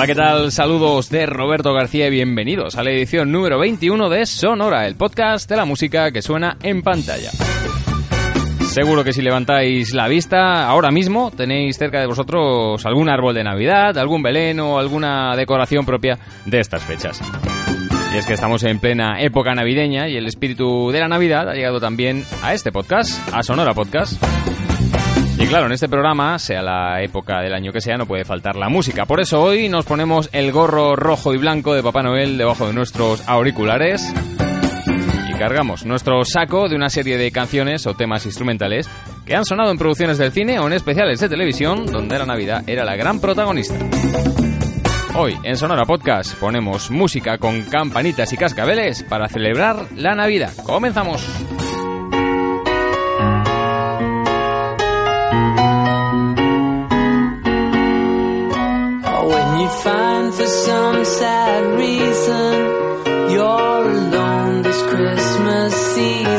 Hola, ¿qué tal? Saludos de Roberto García y bienvenidos a la edición número 21 de Sonora, el podcast de la música que suena en pantalla. Seguro que si levantáis la vista ahora mismo tenéis cerca de vosotros algún árbol de Navidad, algún Belén o alguna decoración propia de estas fechas. Y es que estamos en plena época navideña y el espíritu de la Navidad ha llegado también a este podcast, a Sonora Podcast. Y claro, en este programa, sea la época del año que sea, no puede faltar la música. Por eso hoy nos ponemos el gorro rojo y blanco de Papá Noel debajo de nuestros auriculares y cargamos nuestro saco de una serie de canciones o temas instrumentales que han sonado en producciones del cine o en especiales de televisión donde la Navidad era la gran protagonista. Hoy en Sonora Podcast ponemos música con campanitas y cascabeles para celebrar la Navidad. ¡Comenzamos! For some sad reason. You're alone this Christmas season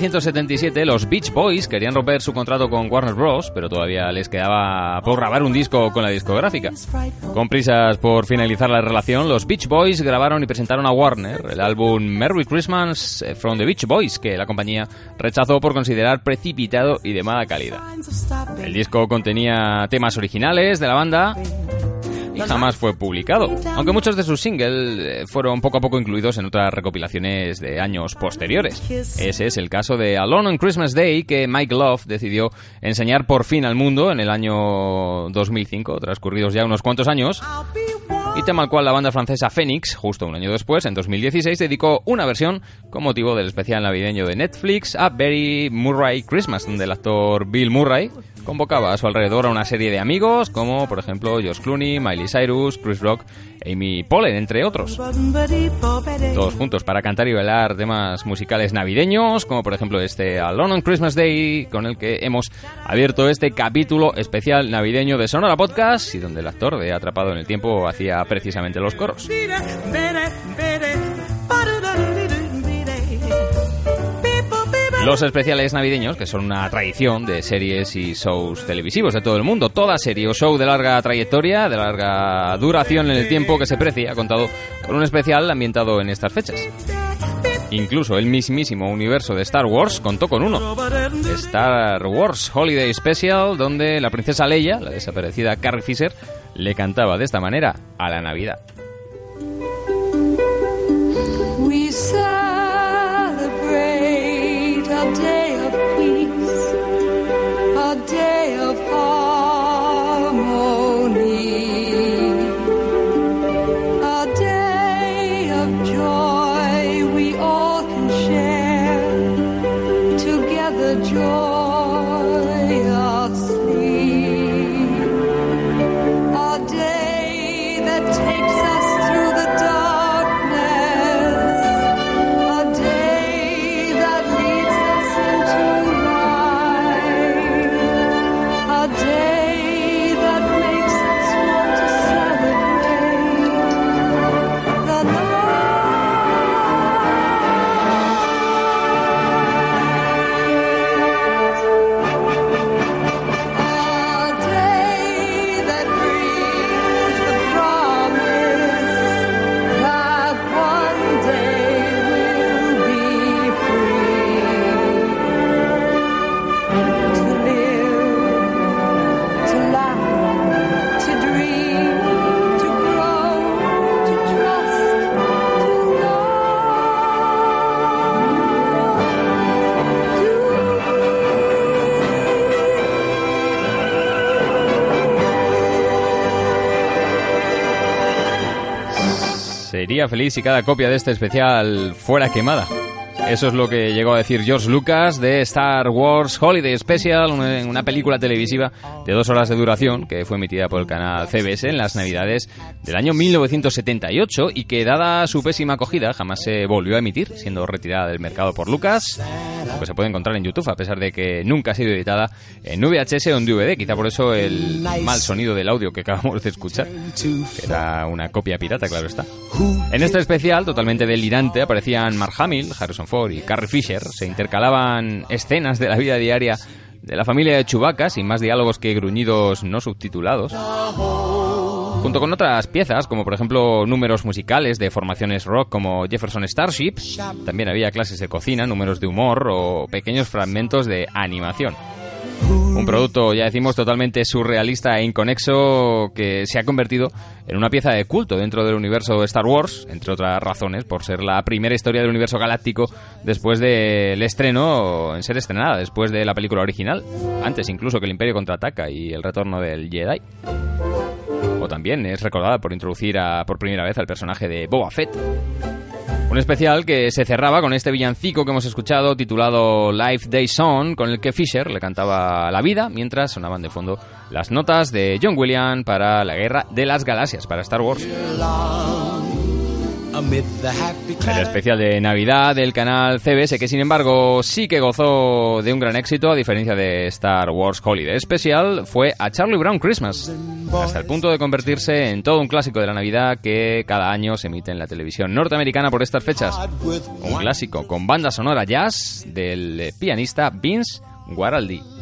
1977, los Beach Boys querían romper su contrato con Warner Bros., pero todavía les quedaba por grabar un disco con la discográfica. Con prisas por finalizar la relación, los Beach Boys grabaron y presentaron a Warner el álbum Merry Christmas from the Beach Boys, que la compañía rechazó por considerar precipitado y de mala calidad. El disco contenía temas originales de la banda jamás fue publicado, aunque muchos de sus singles eh, fueron poco a poco incluidos en otras recopilaciones de años posteriores. Ese es el caso de Alone on Christmas Day que Mike Love decidió enseñar por fin al mundo en el año 2005, transcurridos ya unos cuantos años, y tema al cual la banda francesa Phoenix, justo un año después, en 2016, dedicó una versión con motivo del especial navideño de Netflix a Very Murray Christmas, donde el actor Bill Murray convocaba a su alrededor a una serie de amigos, como por ejemplo Josh Clooney, Miley Cyrus, Chris Rock, Amy Poehler, entre otros. Todos juntos para cantar y bailar temas musicales navideños, como por ejemplo este Alone on Christmas Day, con el que hemos abierto este capítulo especial navideño de Sonora Podcast, y donde el actor de Atrapado en el Tiempo hacía precisamente los coros. Los especiales navideños, que son una tradición de series y shows televisivos de todo el mundo. Toda serie o show de larga trayectoria, de larga duración en el tiempo que se precie, ha contado con un especial ambientado en estas fechas. Incluso el mismísimo universo de Star Wars contó con uno. Star Wars Holiday Special, donde la princesa Leia, la desaparecida Carrie Fisher, le cantaba de esta manera a la Navidad. Sería feliz si cada copia de este especial fuera quemada. Eso es lo que llegó a decir George Lucas de Star Wars Holiday Special, una, una película televisiva de dos horas de duración que fue emitida por el canal CBS en las navidades del año 1978 y que, dada su pésima acogida, jamás se volvió a emitir, siendo retirada del mercado por Lucas, aunque se puede encontrar en YouTube, a pesar de que nunca ha sido editada en VHS o en DVD. Quizá por eso el mal sonido del audio que acabamos de escuchar, que era una copia pirata, claro está. En este especial, totalmente delirante, aparecían Mark Hamill, Harrison Ford y Carrie Fisher. Se intercalaban escenas de la vida diaria de la familia de Chewbacca, sin más diálogos que gruñidos no subtitulados. Junto con otras piezas, como por ejemplo números musicales de formaciones rock como Jefferson Starship, también había clases de cocina, números de humor o pequeños fragmentos de animación. Un producto, ya decimos, totalmente surrealista e inconexo que se ha convertido en una pieza de culto dentro del universo Star Wars, entre otras razones, por ser la primera historia del universo galáctico después del estreno, en ser estrenada después de la película original, antes incluso que el Imperio contraataca y el retorno del Jedi. También es recordada por introducir por primera vez al personaje de Boba Fett. Un especial que se cerraba con este villancico que hemos escuchado titulado Life Day Song, con el que Fisher le cantaba la vida mientras sonaban de fondo las notas de John Williams para la Guerra de las Galaxias, para Star Wars. El especial de Navidad del canal CBS, que sin embargo sí que gozó de un gran éxito, a diferencia de Star Wars Holiday Special, fue a Charlie Brown Christmas, hasta el punto de convertirse en todo un clásico de la Navidad que cada año se emite en la televisión norteamericana por estas fechas. Un clásico con banda sonora jazz del pianista Vince Guaraldi.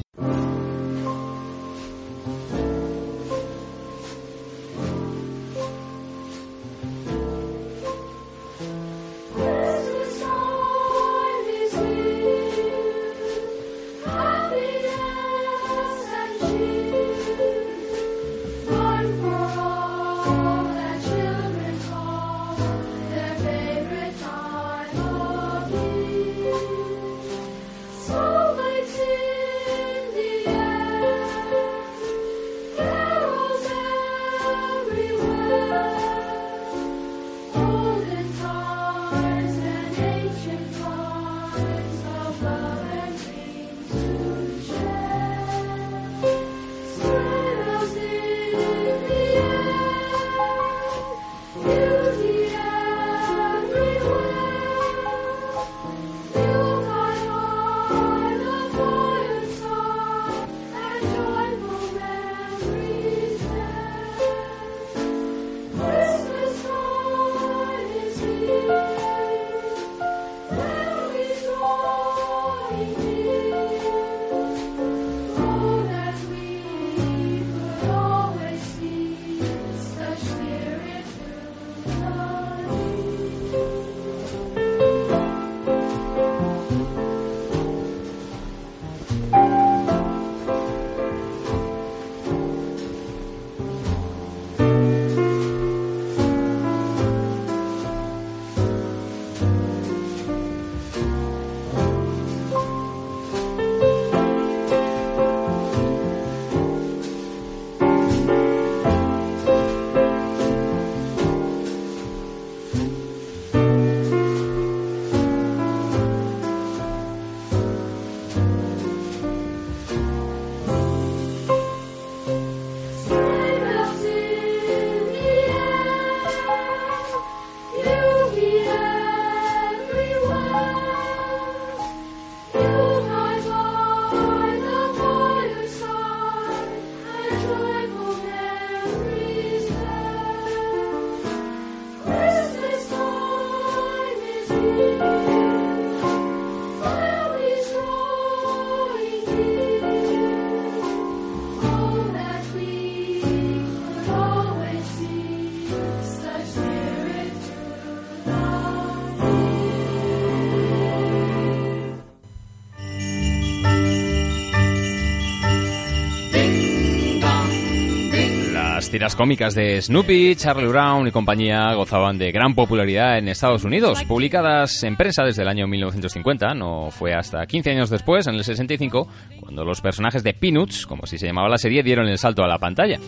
Tiras cómicas de Snoopy, Charlie Brown y compañía gozaban de gran popularidad en Estados Unidos. Publicadas en prensa desde el año 1950, no fue hasta 15 años después, en el 65, cuando los personajes de Peanuts, como si se llamaba la serie, dieron el salto a la pantalla.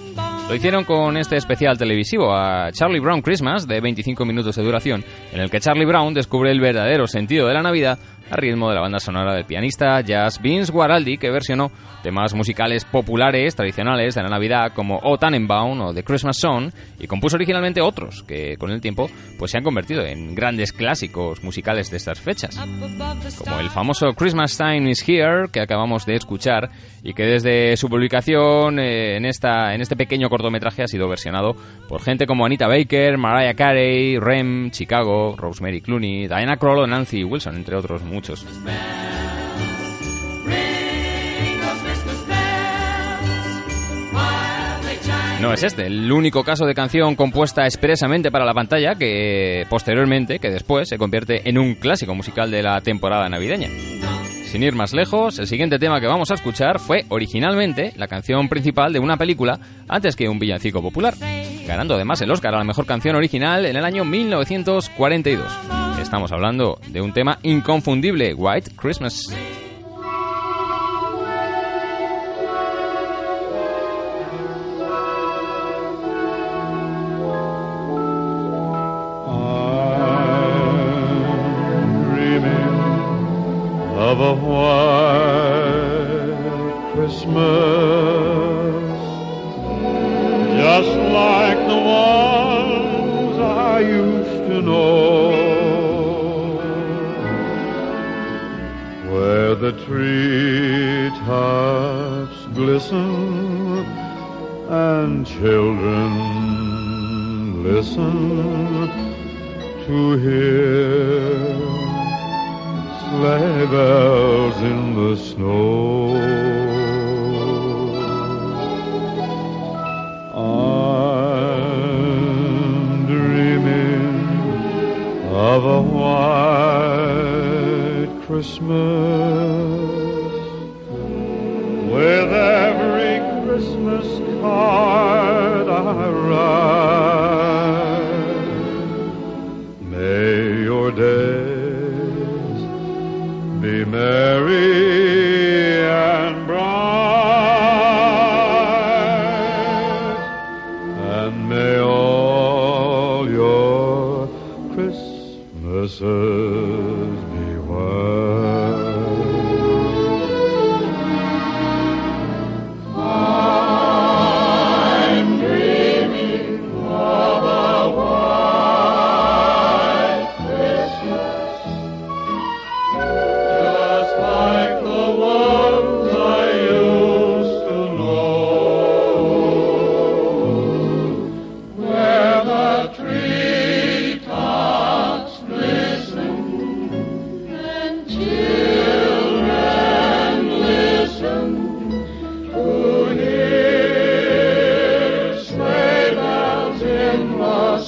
Lo hicieron con este especial televisivo a Charlie Brown Christmas, de 25 minutos de duración, en el que Charlie Brown descubre el verdadero sentido de la Navidad a ritmo de la banda sonora del pianista jazz Vince Guaraldi, que versionó temas musicales populares tradicionales de la Navidad como O Tannenbaum o The Christmas Song y compuso originalmente otros que con el tiempo pues se han convertido en grandes clásicos musicales de estas fechas, como el famoso Christmas Time is Here que acabamos de escuchar y que desde su publicación eh, en esta en este pequeño cortometraje ha sido versionado por gente como Anita Baker, Mariah Carey, Rem, Chicago, Rosemary Clooney, Diana Krall o Nancy Wilson, entre otros muchos. No es este, el único caso de canción compuesta expresamente para la pantalla que posteriormente, que después, se convierte en un clásico musical de la temporada navideña. Sin ir más lejos, el siguiente tema que vamos a escuchar fue originalmente la canción principal de una película antes que un villancico popular, ganando además el Oscar a la mejor canción original en el año 1942. Estamos hablando de un tema inconfundible, White Christmas.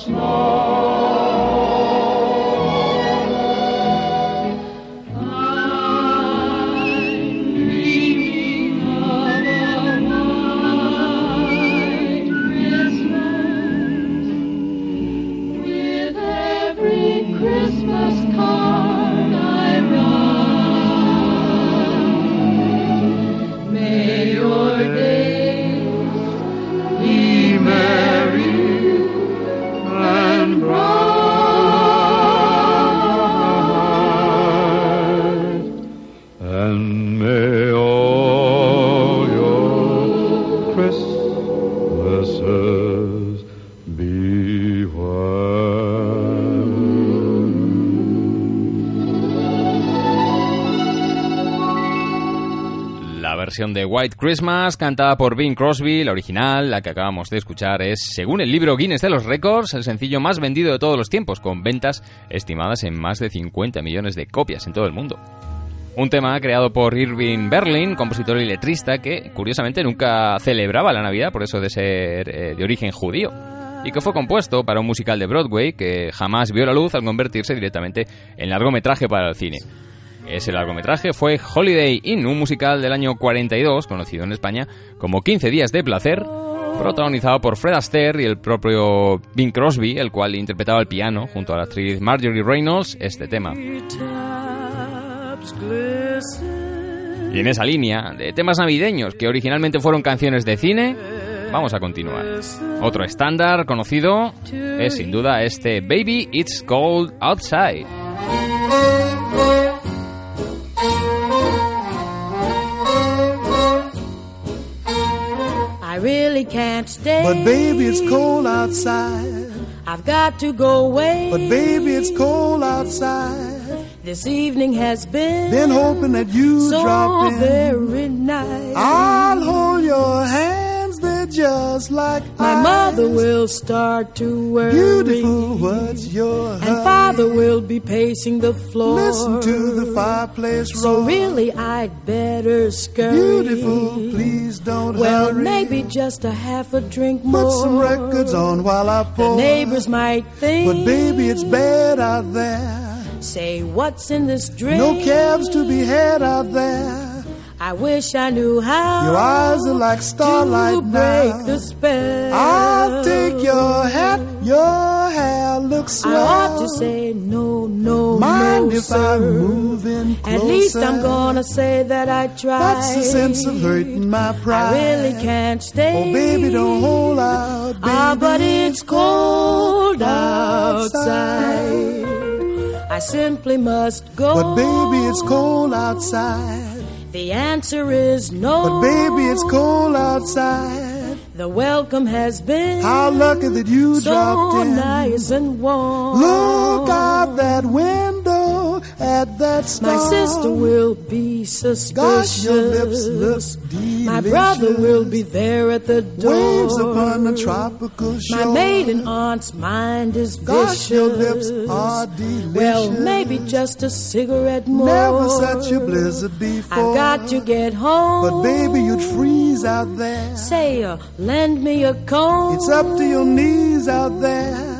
Snow. De White Christmas, cantada por Bing Crosby, la original, la que acabamos de escuchar, es, según el libro Guinness de los Récords, el sencillo más vendido de todos los tiempos, con ventas estimadas en más de 50 millones de copias en todo el mundo. Un tema creado por Irving Berlin, compositor y letrista, que curiosamente nunca celebraba la Navidad, por eso de ser eh, de origen judío, y que fue compuesto para un musical de Broadway que jamás vio la luz al convertirse directamente en largometraje para el cine. Ese largometraje fue Holiday Inn, un musical del año 42, conocido en España como 15 días de placer, protagonizado por Fred Astaire y el propio Bing Crosby, el cual interpretaba el piano junto a la actriz Marjorie Reynolds este tema. Y en esa línea de temas navideños que originalmente fueron canciones de cine, vamos a continuar. Otro estándar conocido es sin duda este Baby It's Cold Outside. Can't stay. But baby, it's cold outside. I've got to go away. But baby, it's cold outside. This evening has been, Been hoping that you so drop in. very nice. I'll hold your they're just like My ice. mother will start to worry. Beautiful, what's your And hurry? father will be pacing the floor. Listen to the fireplace So really, I'd better scurry. Beautiful, please don't Well, hurry. maybe just a half a drink more. Put some records on while I The neighbors might think. But baby, it's bad out there. Say, what's in this drink? No cabs to be had out there. I wish I knew how. Your eyes are like starlight to break now. the spell. I'll take your hat, your hair looks I swell. ought to say no, no, Mind no, if sir. I'm moving closer? At least I'm gonna say that I tried. That's the sense of hurting my pride. I really can't stay. Oh, baby, don't hold out, baby. Ah, but it's cold outside. I simply must go. But baby, it's cold outside. The answer is no. But baby, it's cold outside. The welcome has been How lucky that you so dropped in. nice and warm. Look out that window at that star. My sister will be suspicious. Gosh, your lips look delicious. My brother will be there at the door. Waves upon the tropical shore. My maiden aunt's mind is vicious. Gosh, your lips are delicious. Well, maybe just a cigarette more. Never such a blizzard before. I've got to get home. But baby, you'd freeze out there. Say, uh, lend me a comb. It's up to your knees out there.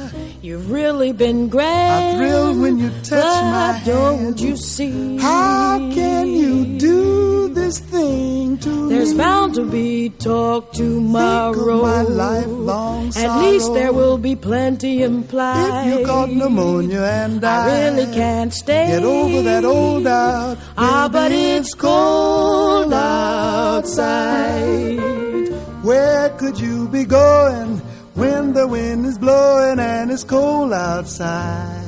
You've really been grand. I thrill when you touch but my don't you see? How can you do this thing to me? There's me? bound to be talk tomorrow. Think of my lifelong sorrow. At least there will be plenty implied. If you caught pneumonia and I I really can't stay. Get over that old doubt. Ah, but it's cold outside. Where could you be going when the wind is blowing and it's cold outside?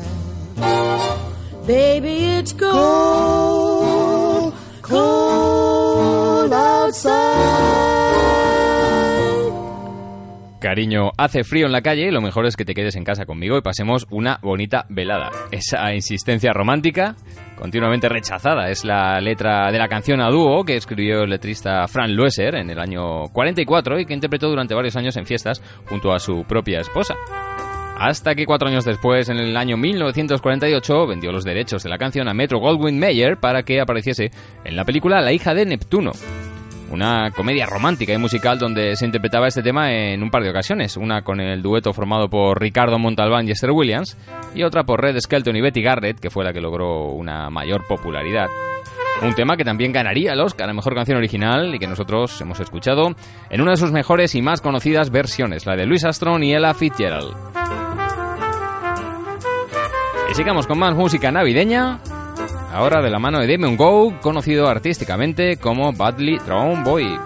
Baby, it's cold, cold outside. Cariño, hace frío en la calle y lo mejor es que te quedes en casa conmigo y pasemos una bonita velada. Esa insistencia romántica, continuamente rechazada, es la letra de la canción a dúo que escribió el letrista Fran Loeser en el año 44 y que interpretó durante varios años en fiestas junto a su propia esposa. Hasta que cuatro años después, en el año 1948, vendió los derechos de la canción a Metro Goldwyn Mayer para que apareciese en la película La hija de Neptuno. Una comedia romántica y musical donde se interpretaba este tema en un par de ocasiones, una con el dueto formado por Ricardo Montalbán y Esther Williams, y otra por Red Skelton y Betty Garrett, que fue la que logró una mayor popularidad. Un tema que también ganaría el Oscar a Mejor Canción Original y que nosotros hemos escuchado en una de sus mejores y más conocidas versiones, la de Louis Armstrong y Ella Fitzgerald. Y sigamos con más música navideña, ahora de la mano de Damon Go, conocido artísticamente como Badly Drawn Boy.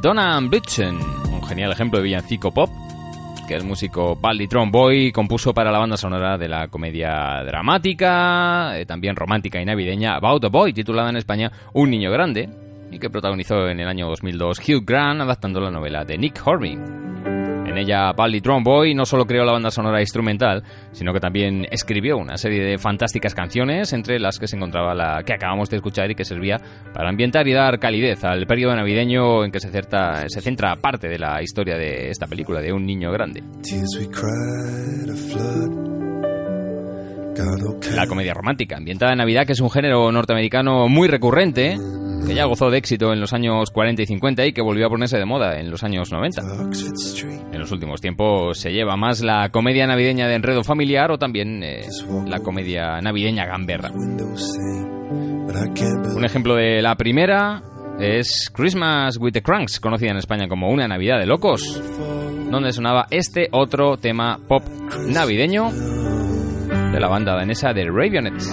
Donald Blitzen, un genial ejemplo de villancico pop que el músico Balditron Boy compuso para la banda sonora de la comedia dramática, eh, también romántica y navideña About a Boy, titulada en España Un niño grande, y que protagonizó en el año 2002 Hugh Grant adaptando la novela de Nick Hornby. En ella, Balditron Boy no solo creó la banda sonora instrumental, sino que también escribió una serie de fantásticas canciones, entre las que se encontraba la que acabamos de escuchar y que servía para ambientar y dar calidez al periodo navideño en que se, certa- se centra parte de la historia de esta película, de un niño grande. La comedia romántica, ambientada en Navidad, que es un género norteamericano muy recurrente, que ya gozó de éxito en los años 40 y 50 y que volvió a ponerse de moda en los años 90. Oxford Street. En los últimos tiempos se lleva más la comedia navideña de enredo familiar o también eh, la comedia navideña gamberra. Un ejemplo de la primera es Christmas with the Cranks, conocida en España como Una Navidad de Locos, donde sonaba este otro tema pop navideño de la banda danesa de Ravionettes.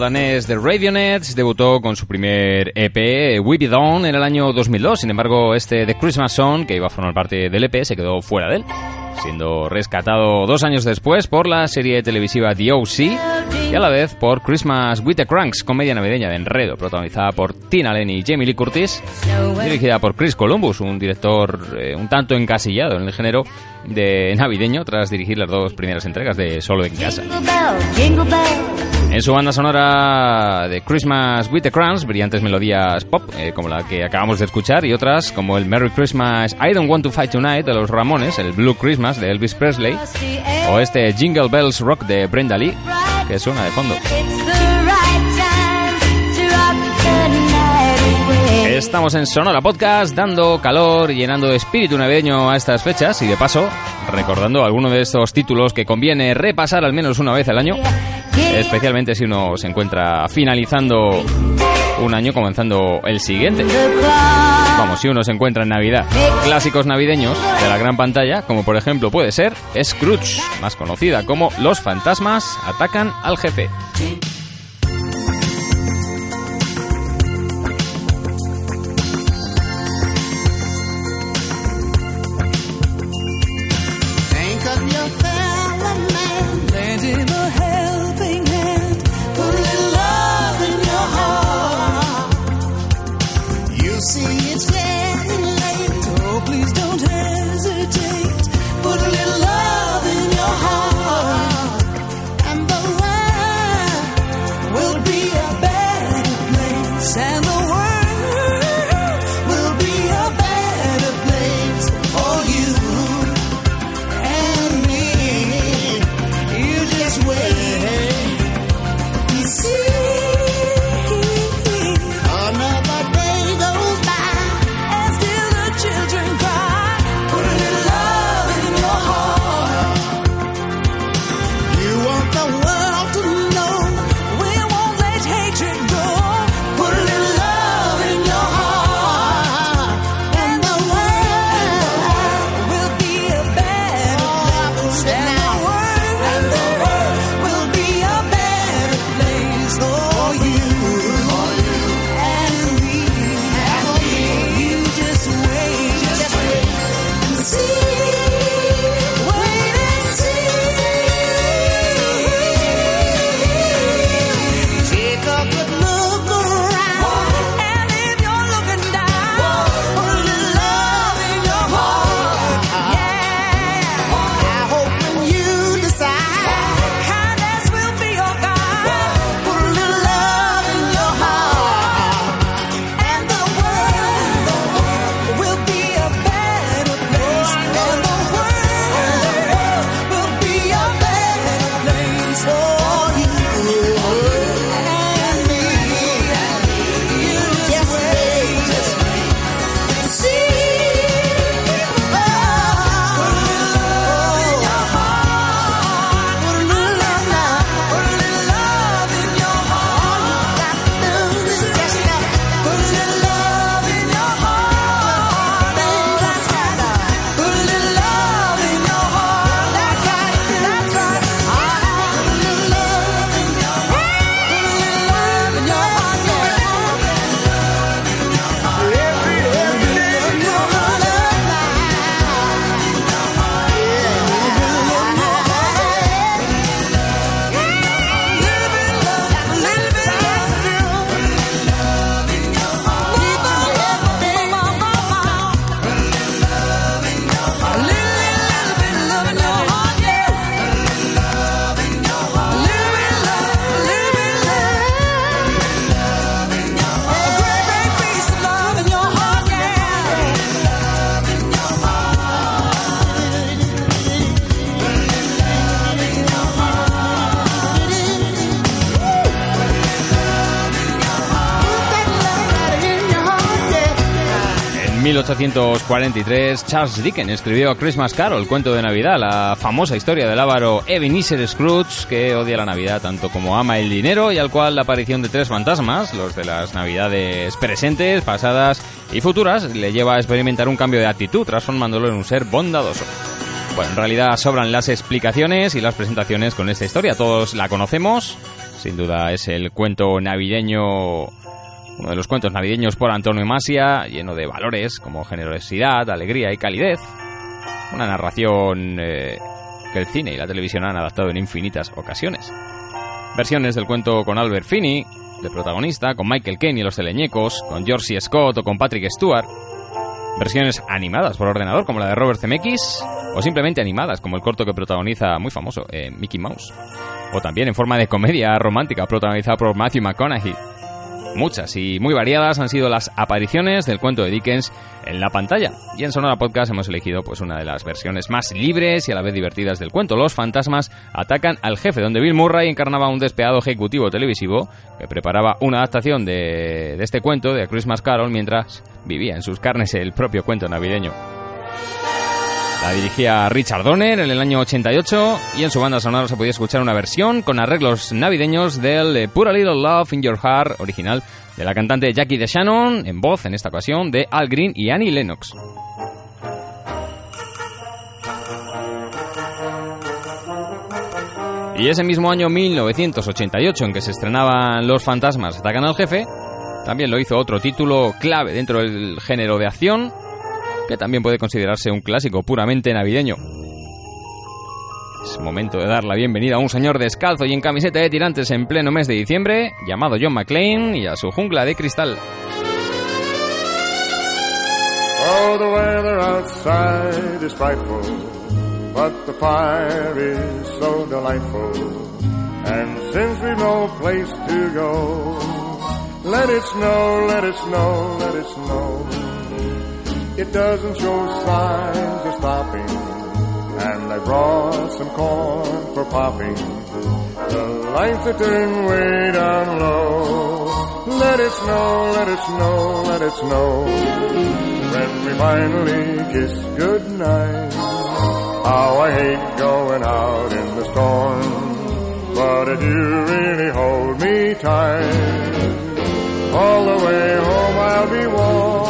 danés de Radionets debutó con su primer EP, We Be Dawn, en el año 2002. Sin embargo, este The Christmas Song, que iba a formar parte del EP, se quedó fuera de él, siendo rescatado dos años después por la serie televisiva The O.C. y a la vez por Christmas with the Cranks, comedia navideña de enredo, protagonizada por Tina Lenny y Jamie Lee Curtis, dirigida por Chris Columbus, un director eh, un tanto encasillado en el género de navideño tras dirigir las dos primeras entregas de Solo en Casa. En su banda sonora de Christmas with the Crowns, brillantes melodías pop, eh, como la que acabamos de escuchar, y otras como el Merry Christmas I Don't Want to Fight Tonight de los Ramones, el Blue Christmas de Elvis Presley, o este Jingle Bells Rock de Brenda Lee, que suena de fondo. Estamos en Sonora Podcast dando calor llenando espíritu navideño a estas fechas y de paso recordando algunos de estos títulos que conviene repasar al menos una vez al año, especialmente si uno se encuentra finalizando un año comenzando el siguiente. Vamos, si uno se encuentra en Navidad. Clásicos navideños de la gran pantalla, como por ejemplo puede ser Scrooge, más conocida como Los fantasmas atacan al jefe. En 1843, Charles Dickens escribió Christmas Carol, cuento de Navidad, la famosa historia del avaro Ebenezer Scrooge, que odia la Navidad tanto como ama el dinero y al cual la aparición de tres fantasmas, los de las Navidades presentes, pasadas y futuras, le lleva a experimentar un cambio de actitud, transformándolo en un ser bondadoso. Bueno, en realidad sobran las explicaciones y las presentaciones con esta historia. Todos la conocemos, Sin duda es el cuento navideño, uno de los cuentos navideños por Antonio Masia, lleno de valores como generosidad, alegría y calidez. Una narración eh, que el cine y la televisión han adaptado en infinitas ocasiones. Versiones del cuento con Albert Finney, de protagonista, con Michael Caine y los teleñecos, con George. Scott o con Patrick Stewart. Versiones animadas por ordenador, como la de Robert Zemeckis, o simplemente animadas, como el corto que protagoniza muy famoso, eh, Mickey Mouse. O también en forma de comedia romántica, protagonizada por Matthew McConaughey. Muchas y muy variadas han sido las apariciones del cuento de Dickens en la pantalla. Y en Sonora Podcast hemos elegido pues una de las versiones más libres y a la vez divertidas del cuento. Los fantasmas atacan al jefe, donde Bill Murray encarnaba un despiadado ejecutivo televisivo que preparaba una adaptación de, de este cuento de A Christmas Carol mientras vivía en sus carnes el propio cuento navideño. La dirigía Richard Donner en el año 88 y en su banda sonora se podía escuchar una versión con arreglos navideños del eh, Put a Little Love in Your Heart original de la cantante Jackie DeShannon en voz en esta ocasión de Al Green y Annie Lennox. Y ese mismo año 1988 en que se estrenaban Los fantasmas atacan al jefe, también lo hizo otro título clave dentro del género de acción, que también puede considerarse un clásico puramente navideño. Es momento de dar la bienvenida a un señor descalzo y en camiseta de tirantes en pleno mes de diciembre, llamado John McClane, y a su jungla de cristal. Oh, the weather outside is frightful, but the fire is so delightful. And since we've no place to go, let it snow, let it snow, let it snow. It doesn't show signs of stopping, and I brought some corn for popping. The lights are turned way down low. Let it snow, let it snow, let it snow. When we finally kiss goodnight, how I hate going out in the storm. But if you really hold me tight, all the way home I'll be warm.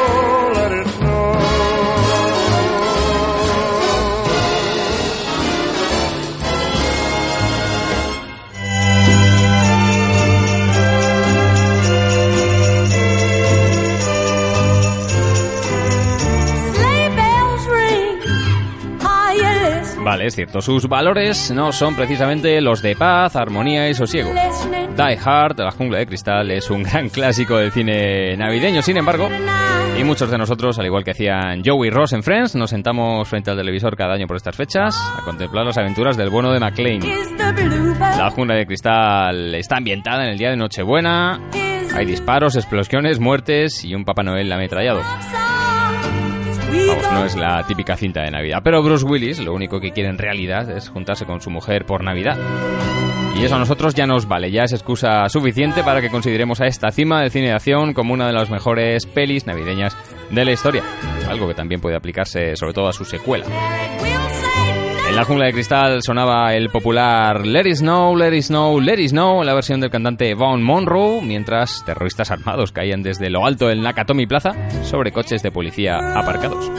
es cierto, sus valores no son precisamente los de paz, armonía y sosiego. Die Hard, La jungla de cristal, es un gran clásico del cine navideño. Sin embargo, y muchos de nosotros, al igual que hacían Joey y Ross en Friends, nos sentamos frente al televisor cada año por estas fechas a contemplar las aventuras del bueno de McLean. La jungla de cristal está ambientada en el día de Nochebuena. Hay disparos, explosiones, muertes y un Papá Noel ametrallado. Vamos, no es la típica cinta de Navidad. Pero Bruce Willis lo único que quiere en realidad es juntarse con su mujer por Navidad. Y eso a nosotros ya nos vale, ya es excusa suficiente para que consideremos a esta cima del cine de acción como una de las mejores pelis navideñas de la historia. Algo que también puede aplicarse sobre todo a su secuela. En la jungla de cristal sonaba el popular Let It Snow, Let It Snow, Let It Snow la versión del cantante Vaughn Monroe, mientras terroristas armados caían desde lo alto del Nakatomi Plaza sobre coches de policía aparcados.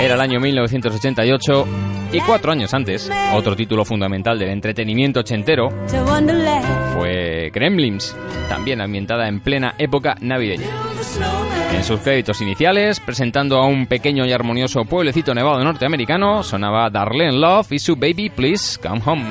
Era el año 1988 y cuatro años antes, otro título fundamental del entretenimiento ochentero fue Gremlins, también ambientada en plena época navideña. En sus créditos iniciales, presentando a un pequeño y armonioso pueblecito nevado norteamericano, sonaba Darlene Love y su Baby Please Come Home.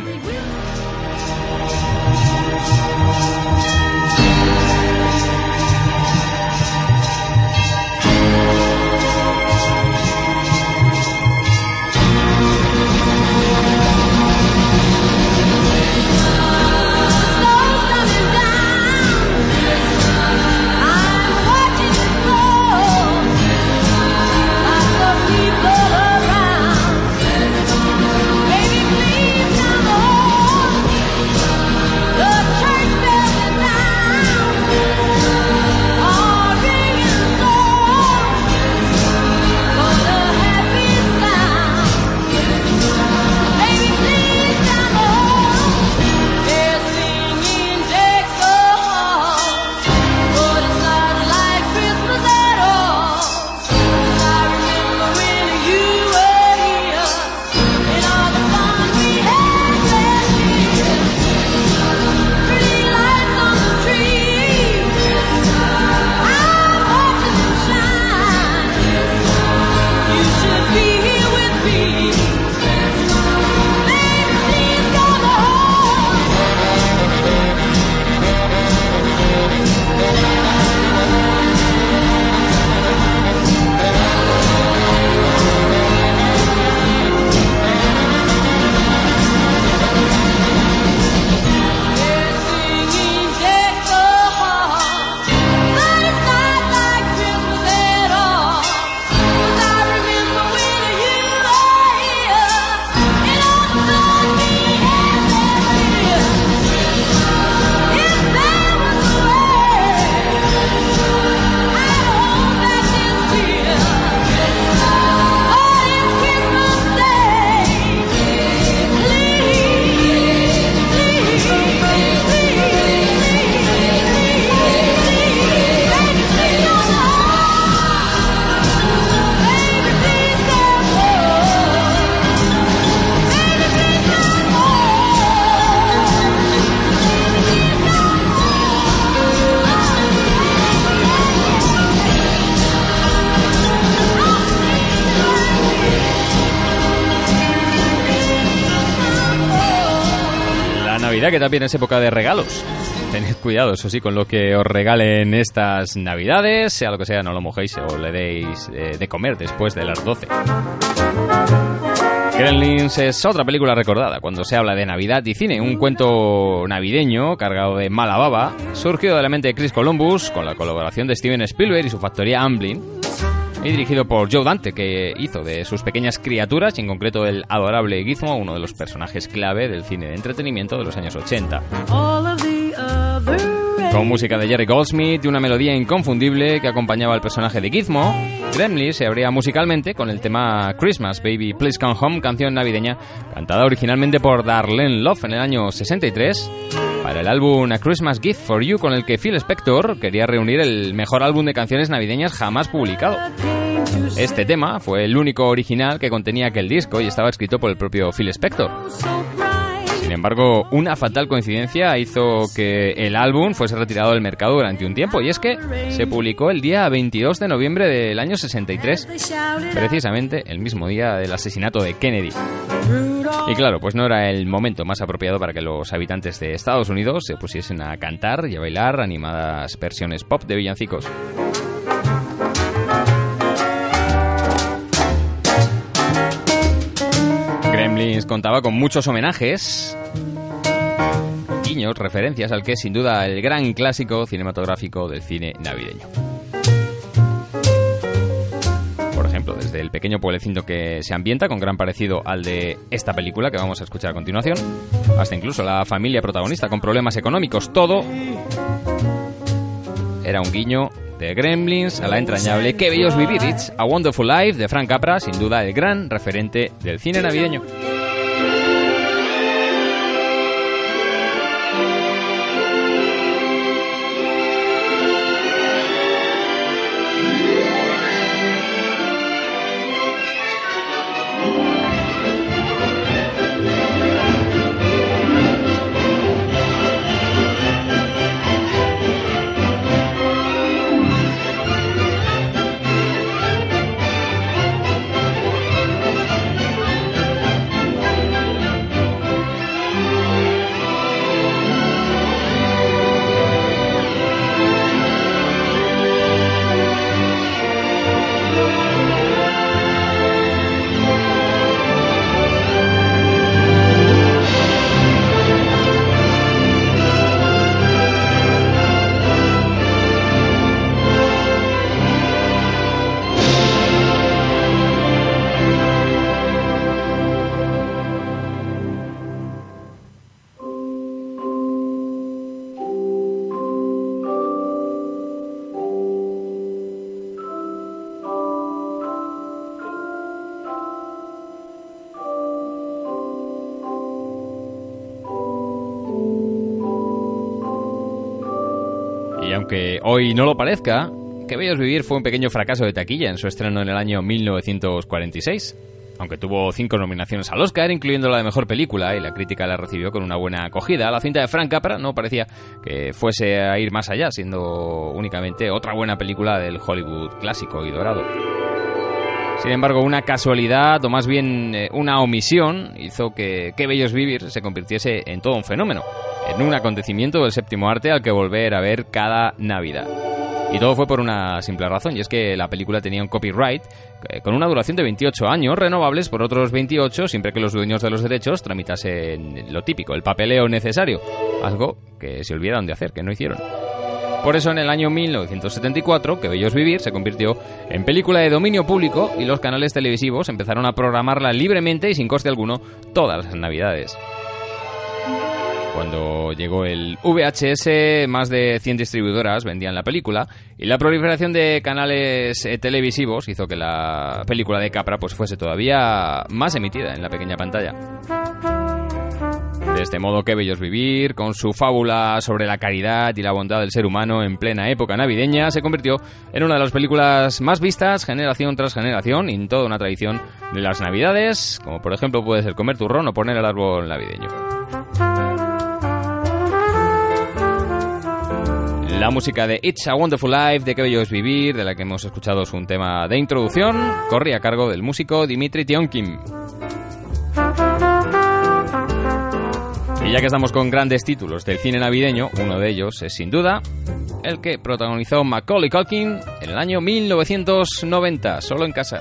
Navidad que también es época de regalos. Tened cuidado, eso sí, con lo que os regalen estas Navidades, sea lo que sea, no lo mojéis o le deis eh, de comer después de las 12. Gremlins es otra película recordada cuando se habla de Navidad y cine, un cuento navideño cargado de mala baba, surgido de la mente de Chris Columbus con la colaboración de Steven Spielberg y su factoría Amblin, y dirigido por Joe Dante, que hizo de sus pequeñas criaturas, y en concreto el adorable Gizmo, uno de los personajes clave del cine de entretenimiento de los años 80. Con música de Jerry Goldsmith y una melodía inconfundible que acompañaba al personaje de Gizmo, Gremlins se abría musicalmente con el tema Christmas Baby Please Come Home, canción navideña cantada originalmente por Darlene Love en el año 63 para el álbum A Christmas Gift for You con el que Phil Spector quería reunir el mejor álbum de canciones navideñas jamás publicado. Este tema fue el único original que contenía aquel disco y estaba escrito por el propio Phil Spector. Sin embargo, una fatal coincidencia hizo que el álbum fuese retirado del mercado durante un tiempo, y es que se publicó el día 22 de noviembre del año 63, precisamente el mismo día del asesinato de Kennedy. Y claro, pues no era el momento más apropiado para que los habitantes de Estados Unidos se pusiesen a cantar y a bailar animadas versiones pop de villancicos. Contaba con muchos homenajes, guiños, referencias al que es sin duda el gran clásico cinematográfico del cine navideño. Por ejemplo, desde el pequeño pueblecito que se ambienta con gran parecido al de esta película que vamos a escuchar a continuación, hasta incluso la familia protagonista con problemas económicos, todo era un guiño de Gremlins a la entrañable Qué bellos vivir It's a Wonderful Life de Frank Capra, sin duda el gran referente del cine navideño. Hoy no lo parezca, Que Bellos Vivir fue un pequeño fracaso de taquilla en su estreno en el año 1946. Aunque tuvo cinco nominaciones al Oscar, incluyendo la de Mejor Película, y la crítica la recibió con una buena acogida, la cinta de Frank Capra no parecía que fuese a ir más allá, siendo únicamente otra buena película del Hollywood clásico y dorado. Sin embargo, una casualidad, o más bien eh, una omisión, hizo que Qué Bellos Vivir se convirtiese en todo un fenómeno, en un acontecimiento del séptimo arte al que volver a ver cada Navidad. Y todo fue por una simple razón, y es que la película tenía un copyright eh, con una duración de 28 años, renovables por otros 28 siempre que los dueños de los derechos tramitasen lo típico, el papeleo necesario, algo que se olvidaron de hacer, que no hicieron. Por eso en el año 1974, Que Bellos Vivir se convirtió en película de dominio público y los canales televisivos empezaron a programarla libremente y sin coste alguno todas las navidades. Cuando llegó el VHS, más de 100 distribuidoras vendían la película y la proliferación de canales eh, televisivos hizo que la película de Capra pues fuese todavía más emitida en la pequeña pantalla. De este modo, Qué Bellos Vivir, con su fábula sobre la caridad y la bondad del ser humano en plena época navideña, se convirtió en una de las películas más vistas generación tras generación y en toda una tradición de las navidades, como por ejemplo puede ser comer turrón o poner el árbol navideño. La música de It's a Wonderful Life, de Qué Bello es Vivir, de la que hemos escuchado un tema de introducción, corre a cargo del músico Dimitri Tionkin. Ya que estamos con grandes títulos del cine navideño, uno de ellos es sin duda el que protagonizó Macaulay Culkin en el año 1990, solo en casa.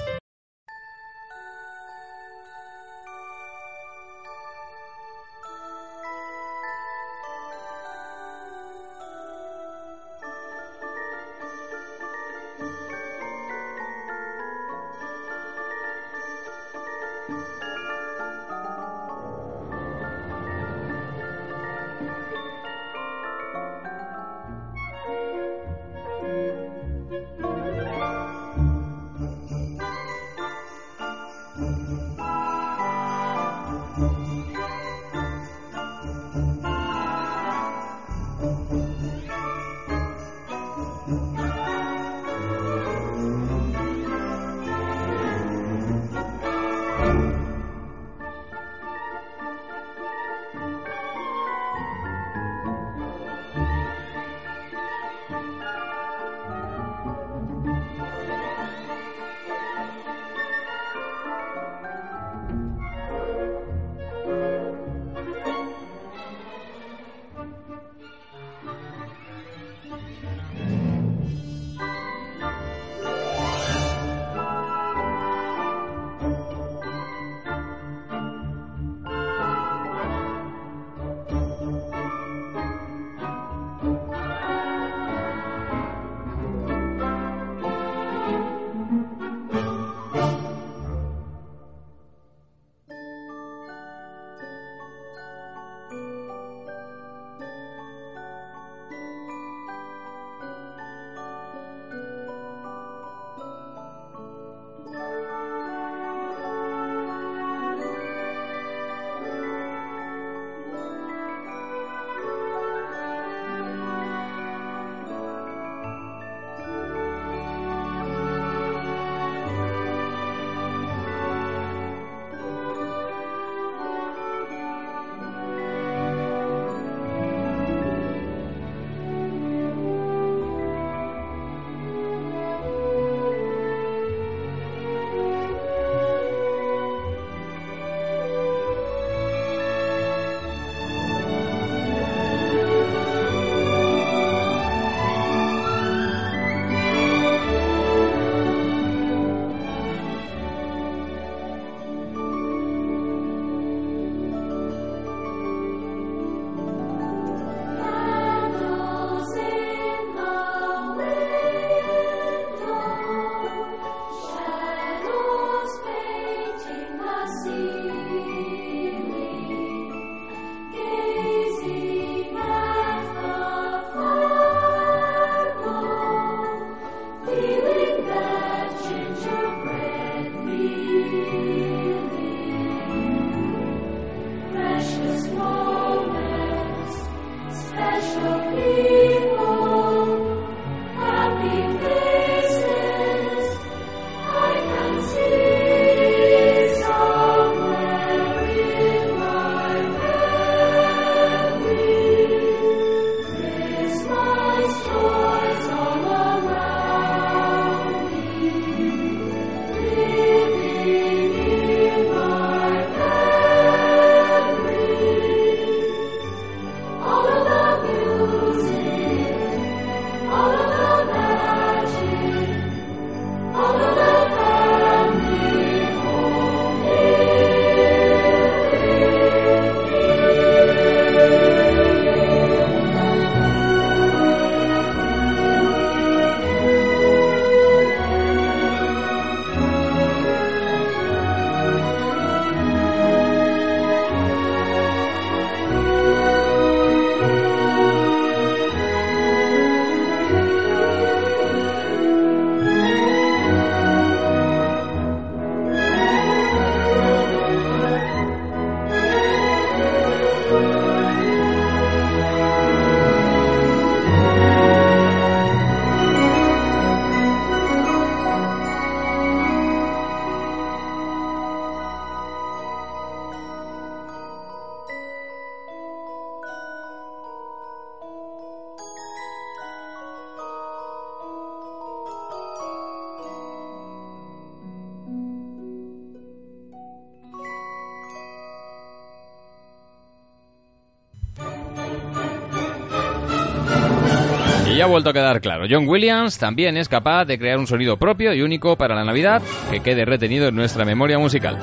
Y ha vuelto a quedar claro, John Williams también es capaz de crear un sonido propio y único para la Navidad que quede retenido en nuestra memoria musical.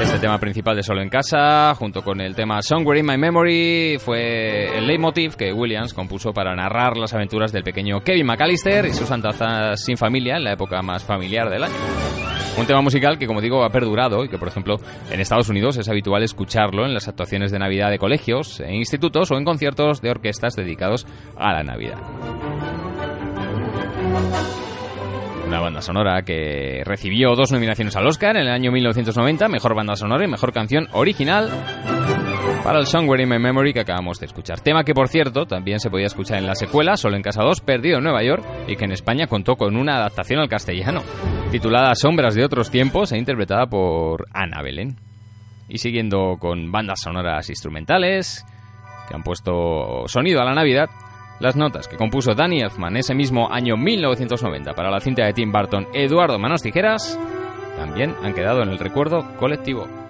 Este tema principal de Solo en Casa, junto con el tema Somewhere in My Memory, fue el leitmotiv que Williams compuso para narrar las aventuras del pequeño Kevin McAllister y sus andazas sin familia en la época más familiar del año. Un tema musical que, como digo, ha perdurado y que, por ejemplo, en Estados Unidos es habitual escucharlo en las actuaciones de Navidad de colegios, en institutos o en conciertos de orquestas dedicados a la Navidad. Una banda sonora que recibió dos nominaciones al Oscar en el año 1990, Mejor Banda Sonora y Mejor Canción Original, para el Somewhere in My Memory que acabamos de escuchar. Tema que, por cierto, también se podía escuchar en la secuela, Solo en Casa 2, Perdido en Nueva York, y que en España contó con una adaptación al castellano, titulada Sombras de otros tiempos e interpretada por Ana Belén. Y siguiendo con bandas sonoras instrumentales, que han puesto sonido a la Navidad, las notas que compuso Danny Elfman ese mismo año 1990 para la cinta de Tim Burton Eduardo Manos Tijeras también han quedado en el recuerdo colectivo.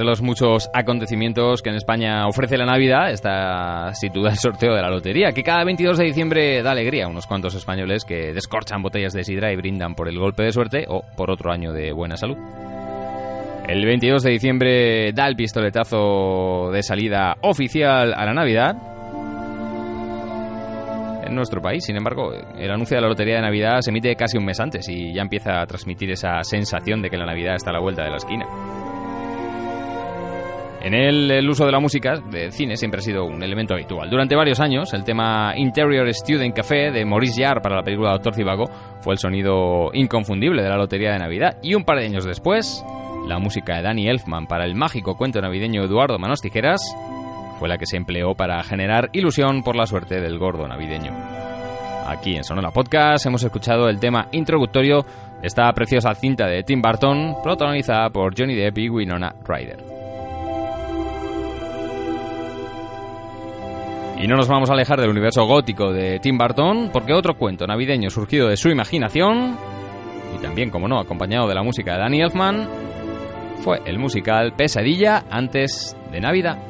Entre los muchos acontecimientos que en España ofrece la Navidad está sin duda el sorteo de la lotería, que cada 22 de diciembre da alegría a unos cuantos españoles que descorchan botellas de sidra y brindan por el golpe de suerte o por otro año de buena salud. El 22 de diciembre da el pistoletazo de salida oficial a la Navidad. En nuestro país, sin embargo, el anuncio de la Lotería de Navidad se emite casi un mes antes y ya empieza a transmitir esa sensación de que la Navidad está a la vuelta de la esquina. En él, el uso de la música de cine siempre ha sido un elemento habitual. Durante varios años, el tema Interior Student Café de Maurice Jarre para la película Doctor Zivago fue el sonido inconfundible de la Lotería de Navidad. Y un par de años después, la música de Danny Elfman para el mágico cuento navideño Eduardo Manos Tijeras fue la que se empleó para generar ilusión por la suerte del gordo navideño. Aquí en Sonora Podcast hemos escuchado el tema introductorio de esta preciosa cinta de Tim Burton, protagonizada por Johnny Depp y Winona Ryder. Y no nos vamos a alejar del universo gótico de Tim Burton, porque otro cuento navideño surgido de su imaginación y también, como no, acompañado de la música de Danny Elfman, fue el musical Pesadilla antes de Navidad.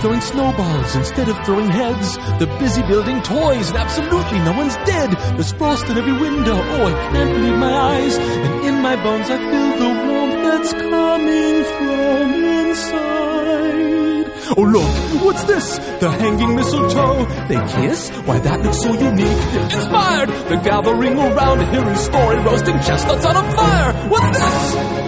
Throwing snowballs instead of throwing heads. They're busy building toys and absolutely no one's dead. There's frost in every window. Oh, I can't believe my eyes. And in my bones I feel the warmth that's coming from inside. Oh, look, what's this? The hanging mistletoe. They kiss? Why, that looks so unique. Inspired! They're gathering around hearing story, roasting chestnuts on a fire. What's this?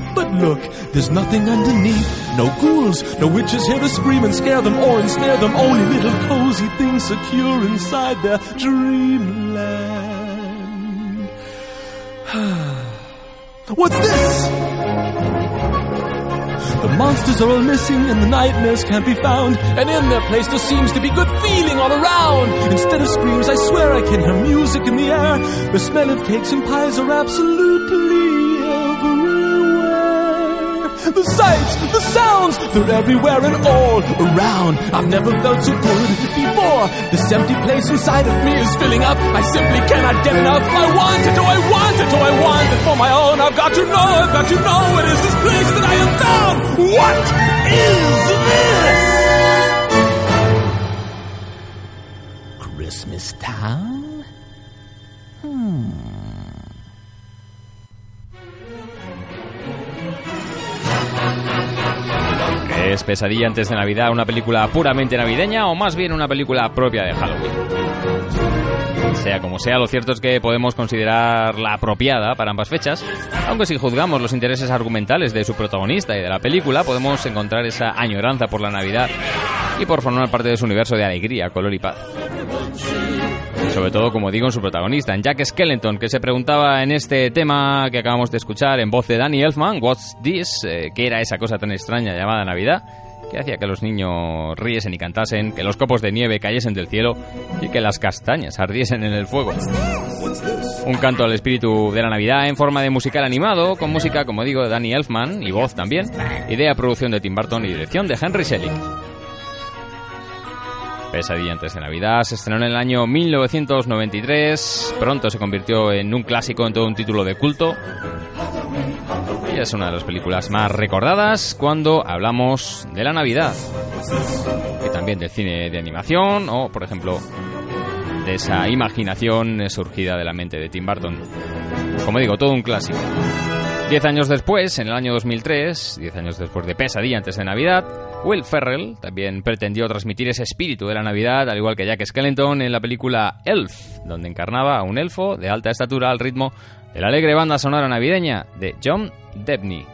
But look, there's nothing underneath. No ghouls, no witches here to scream and scare them or ensnare them. Only little cozy things secure inside their dreamland. What's this? The monsters are all missing and the nightmares can't be found. And in their place there seems to be good feeling all around. Instead of screams, I swear I can hear music in the air. The smell of cakes and pies are absolutely. The sights, the sounds, they're everywhere and all around. I've never felt so good before. This empty place inside of me is filling up. I simply cannot get enough. I want it, oh I want it, oh I want it for my own. I've got to know, I've got to know it is this place that I have found. What is this? Christmas ¿Es Pesadilla antes de Navidad una película puramente navideña o más bien una película propia de Halloween? Sea como sea, lo cierto es que podemos considerarla apropiada para ambas fechas, aunque si juzgamos los intereses argumentales de su protagonista y de la película, podemos encontrar esa añoranza por la Navidad y por formar parte de su universo de alegría, color y paz. Sobre todo, como digo, en su protagonista, en Jack Skellington, que se preguntaba en este tema que acabamos de escuchar en voz de Danny Elfman, What's This? Eh, ¿Qué era esa cosa tan extraña llamada Navidad? que hacía que los niños riesen y cantasen, que los copos de nieve cayesen del cielo y que las castañas ardiesen en el fuego. Un canto al espíritu de la Navidad en forma de musical animado, con música, como digo, de Danny Elfman y voz también, idea producción de Tim Burton y dirección de Henry Selick. Pesadilla antes de Navidad se estrenó en el año 1993, pronto se convirtió en un clásico en todo un título de culto y es una de las películas más recordadas cuando hablamos de la Navidad. Y también del cine de animación o, por ejemplo, de esa imaginación surgida de la mente de Tim Burton. Como digo, todo un clásico. Diez años después, en el año 2003, diez años después de Pesadilla antes de Navidad, Will Ferrell también pretendió transmitir ese espíritu de la Navidad, al igual que Jack Skellington en la película Elf, donde encarnaba a un elfo de alta estatura al ritmo de la alegre banda sonora navideña de John Debney.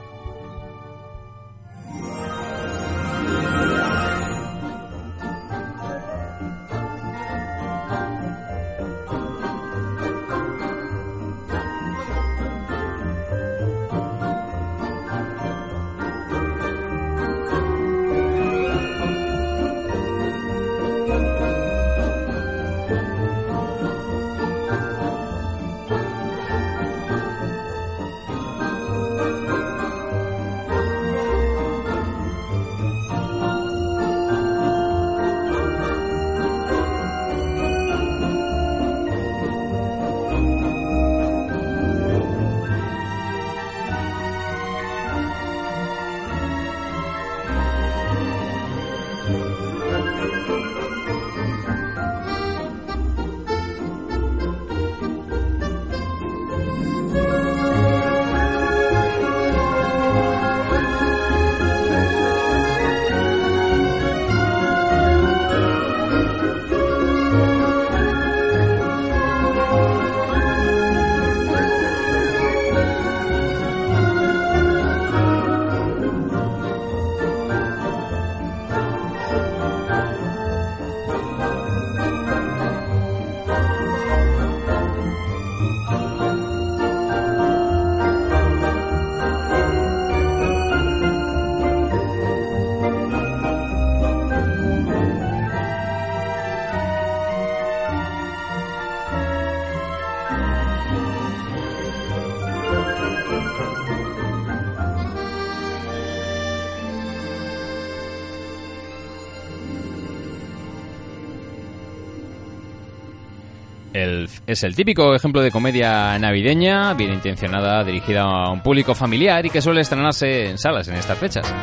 Es el típico ejemplo de comedia navideña, bien intencionada, dirigida a un público familiar y que suele estrenarse en salas en estas fechas.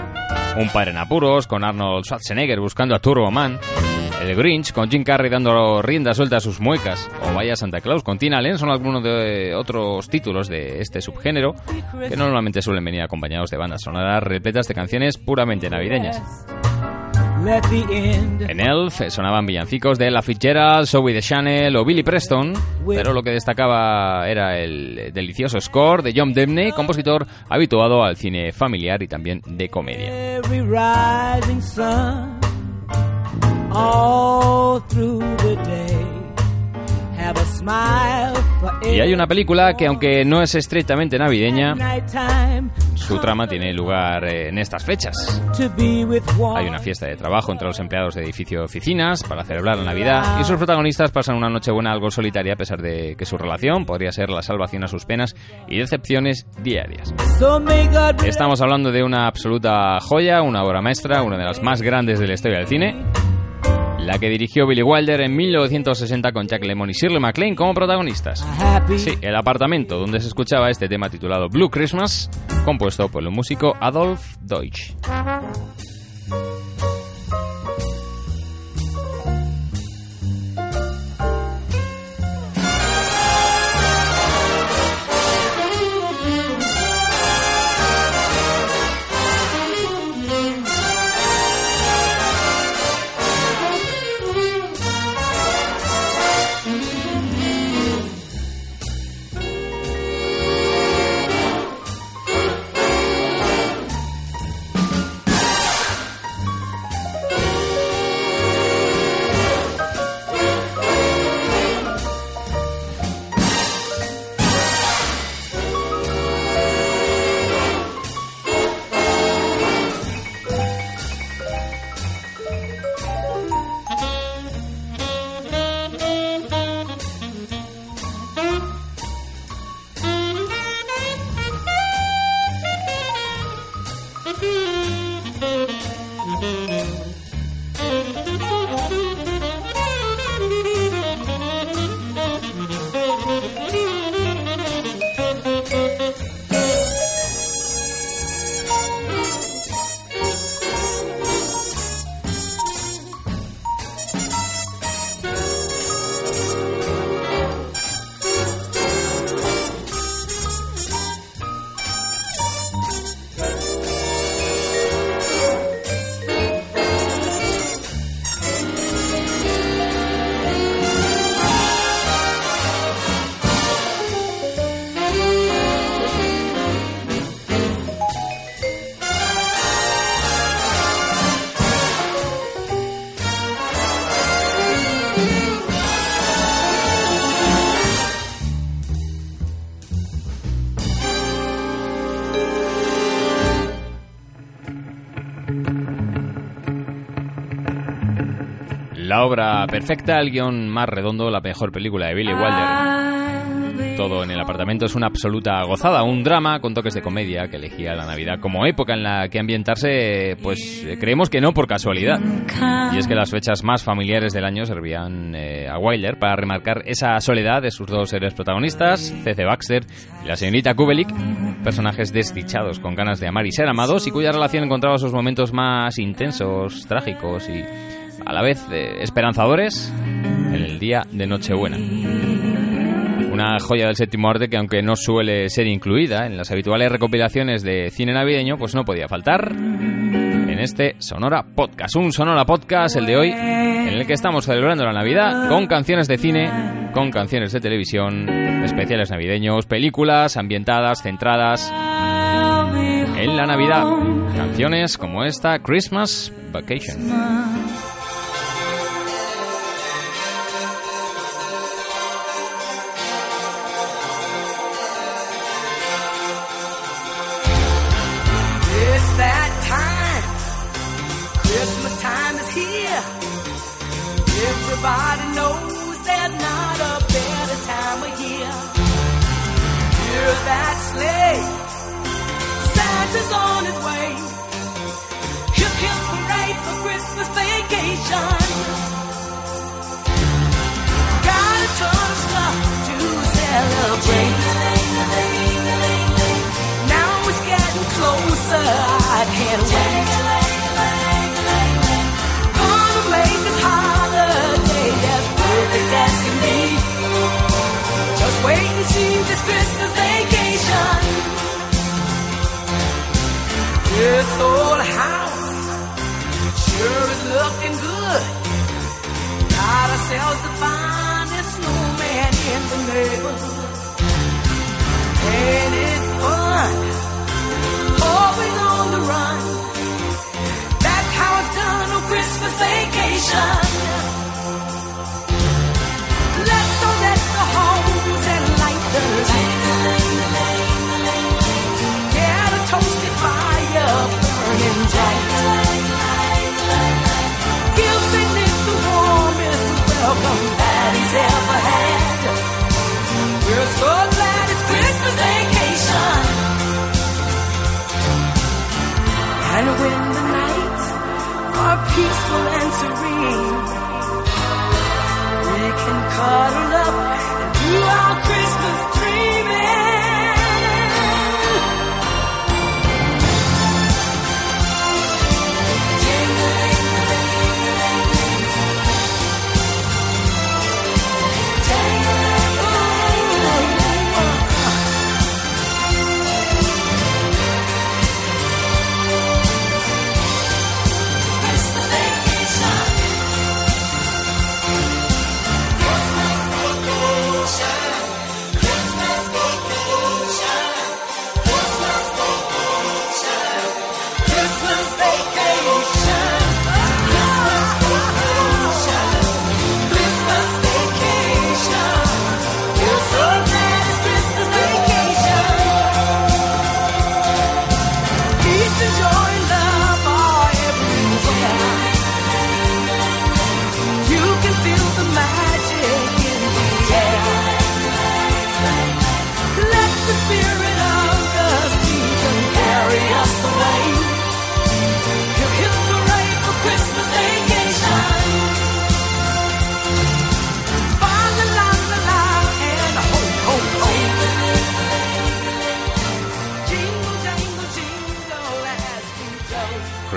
Un padre en apuros, con Arnold Schwarzenegger buscando a Turbo Man. El Grinch, con Jim Carrey dando rienda suelta a sus muecas. O Vaya Santa Claus, con Tina Allen, son algunos de otros títulos de este subgénero que normalmente suelen venir acompañados de bandas sonoras repletas de canciones puramente navideñas. En Elf sonaban villancicos de Ella Fitzgerald, Zoe de Chanel o Billy Preston, pero lo que destacaba era el delicioso score de John Debney, compositor habituado al cine familiar y también de comedia. every rising sun all through the day. Have a smile for Y hay una película que aunque no es estrictamente navideña, su trama tiene lugar en estas fechas. Hay una fiesta de trabajo entre los empleados de edificio de oficinas para celebrar la Navidad y sus protagonistas pasan una noche buena algo solitaria a pesar de que su relación podría ser la salvación a sus penas y decepciones diarias. Estamos hablando de una absoluta joya, una obra maestra, una de las más grandes de la historia del cine, la que dirigió Billy Wilder en 1960 con Jack Lemmon y Shirley MacLaine como protagonistas. Sí, el apartamento donde se escuchaba este tema titulado Blue Christmas, compuesto por el músico Adolf Deutsch. La obra perfecta, el guion más redondo, la mejor película de Billy Wilder. Todo en el apartamento es una absoluta gozada, un drama con toques de comedia que elegía la Navidad como época en la que ambientarse, pues eh, creemos que no por casualidad. Y es que las fechas más familiares del año servían eh, a Wilder para remarcar esa soledad de sus dos héroes protagonistas, C.C. Baxter y la señorita Kubelik, personajes desdichados con ganas de amar y ser amados y cuya relación encontraba sus momentos más intensos, trágicos y a la vez esperanzadores en el día de Nochebuena. Una joya del séptimo arte que aunque no suele ser incluida en las habituales recopilaciones de cine navideño, pues no podía faltar en este Sonora Podcast. Un Sonora Podcast, el de hoy, en el que estamos celebrando la Navidad con canciones de cine, con canciones de televisión, especiales navideños, películas ambientadas, centradas en la Navidad. Canciones como esta, Christmas Vacation. Ourselves the finest snowman in the neighborhood. Ain't it fun? Always on the run. That's how it's done on Christmas vacation. Are peaceful and serene, we can cuddle up and do our Christmas dreaming.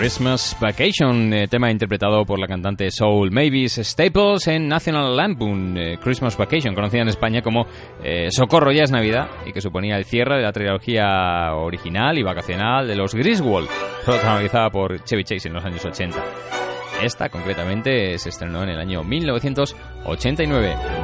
Christmas Vacation, eh, tema interpretado por la cantante Soul Mavis Staples en National Lampoon eh, Christmas Vacation, conocida en España como eh, Socorro ya es Navidad y que suponía el cierre de la trilogía original y vacacional de los Griswold, protagonizada por Chevy Chase en los años 80. Esta, concretamente, se estrenó en el año 1989.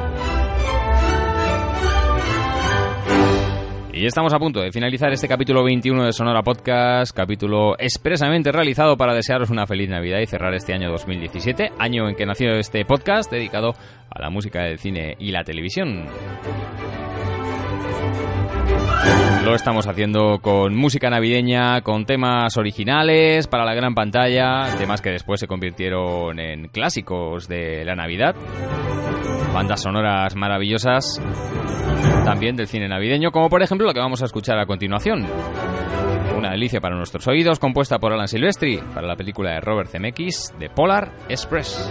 Y estamos a punto de finalizar este capítulo 21 de Sonora Podcast, capítulo expresamente realizado para desearos una feliz Navidad y cerrar este año 2017, año en que nació este podcast dedicado a la música del cine y la televisión. Lo estamos haciendo con música navideña, con temas originales para la gran pantalla, temas que después se convirtieron en clásicos de la Navidad, bandas sonoras maravillosas también del cine navideño, como por ejemplo lo que vamos a escuchar a continuación. Una delicia para nuestros oídos, compuesta por Alan Silvestri para la película de Robert Zemeckis, The Polar Express.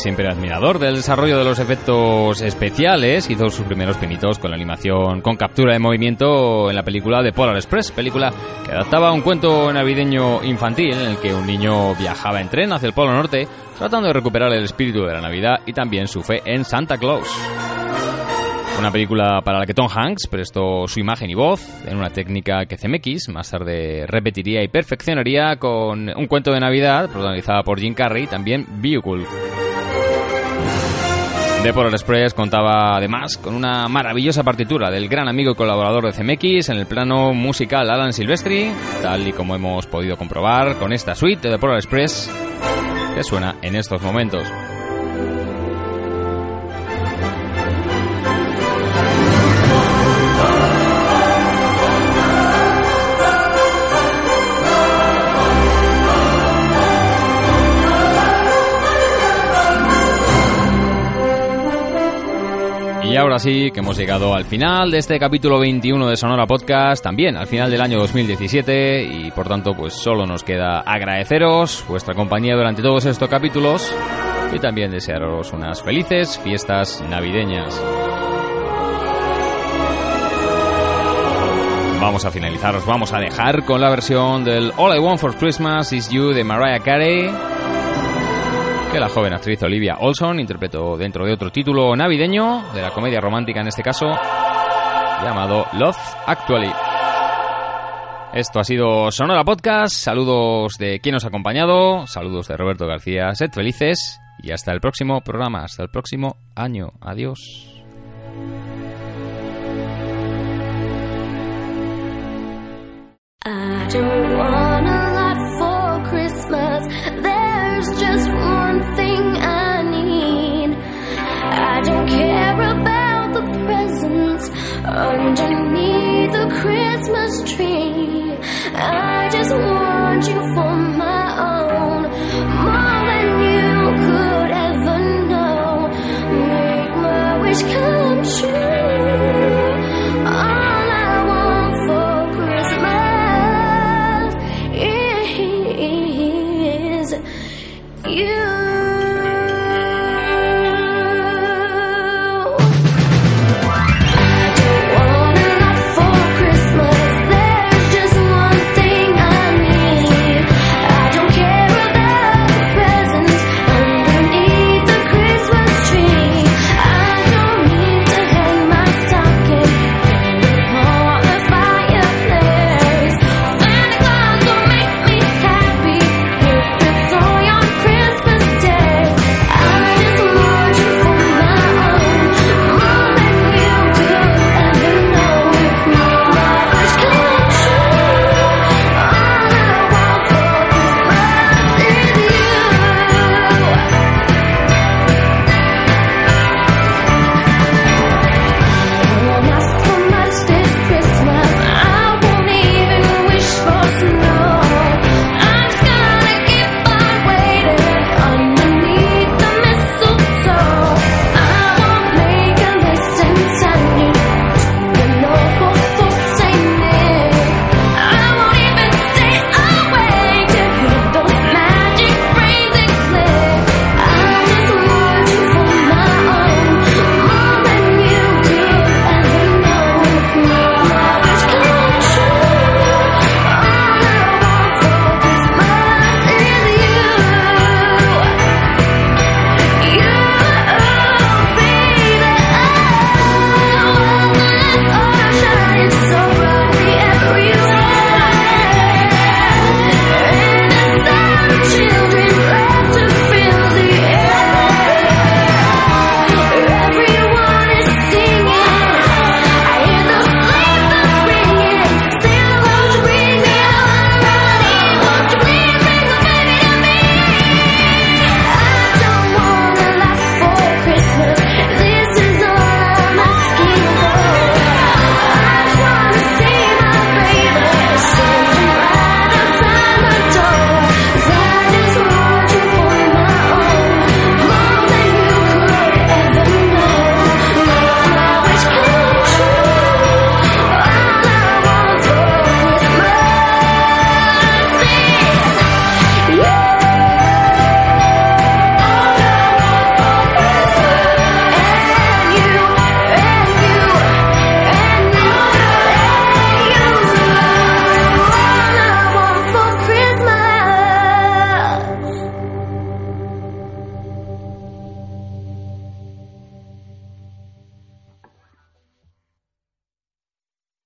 Siempre admirador del desarrollo de los efectos especiales, hizo sus primeros pinitos con la animación con captura de movimiento en la película de Polar Express, película que adaptaba un cuento navideño infantil en el que un niño viajaba en tren hacia el Polo Norte tratando de recuperar el espíritu de la Navidad y también su fe en Santa Claus. Una película para la que Tom Hanks prestó su imagen y voz en una técnica que Zemeckis más tarde repetiría y perfeccionaría con un cuento de Navidad protagonizada por Jim Carrey, también Vehicle. The Polar Express contaba además con una maravillosa partitura del gran amigo y colaborador de Zemeckis en el plano musical Alan Silvestri, tal y como hemos podido comprobar con esta suite de The Polar Express que suena en estos momentos. Y ahora sí, que hemos llegado al final de este capítulo 21 de Sonora Podcast, también al final del año 2017, y por tanto, pues solo nos queda agradeceros vuestra compañía durante todos estos capítulos y también desearos unas felices fiestas navideñas. Vamos a finalizar, os vamos a dejar con la versión del All I Want for Christmas Is You de Mariah Carey que la joven actriz Olivia Olson interpretó dentro de otro título navideño, de la comedia romántica en este caso, llamado Love Actually. Esto ha sido Sonora Podcast, saludos de quien nos ha acompañado, saludos de Roberto García, sed felices y hasta el próximo programa, hasta el próximo año. Adiós. underneath the Christmas tree. I just want you for my own, more than you could ever know. Make my wish come true. All I want for Christmas is you.